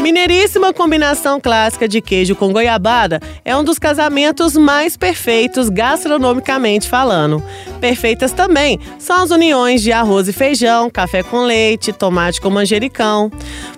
Mineiríssima combinação clássica de queijo com goiabada é um dos casamentos mais perfeitos gastronomicamente falando. Perfeitas também são as uniões de arroz e feijão, café com leite, tomate com manjericão.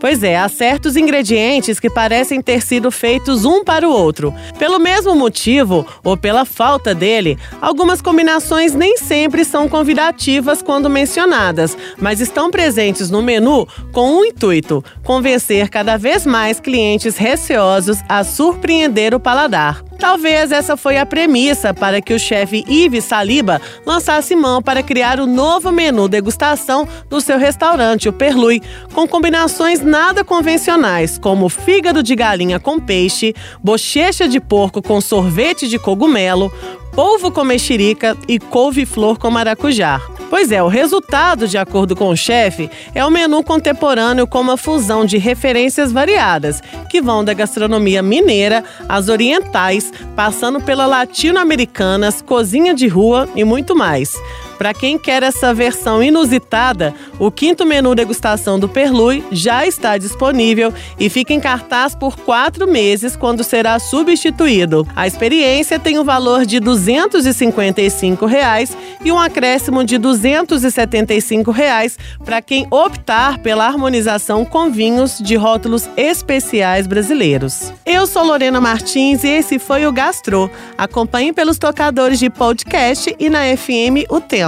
Pois é, há certos ingredientes que parecem ter sido feitos um para o outro. Pelo mesmo motivo, ou pela falta dele, algumas combinações nem sempre são convidativas quando mencionadas, mas estão presentes no menu com um intuito: convencer cada vez mais clientes receosos a surpreender o paladar. Talvez essa foi a premissa para que o chefe Yves Saliba lançasse mão para criar o novo menu degustação do seu restaurante, o Perlui, com combinações nada convencionais, como fígado de galinha com peixe, bochecha de porco com sorvete de cogumelo, polvo com mexerica e couve-flor com maracujá. Pois é, o resultado, de acordo com o chefe, é um menu contemporâneo com uma fusão de referências variadas, que vão da gastronomia mineira às orientais, passando pela latino-americanas, cozinha de rua e muito mais. Para quem quer essa versão inusitada, o quinto menu degustação do Perlui já está disponível e fica em cartaz por quatro meses, quando será substituído. A experiência tem o um valor de 255 reais e um acréscimo de 275 reais para quem optar pela harmonização com vinhos de rótulos especiais brasileiros. Eu sou Lorena Martins e esse foi o Gastro. Acompanhe pelos tocadores de podcast e na FM O Tempo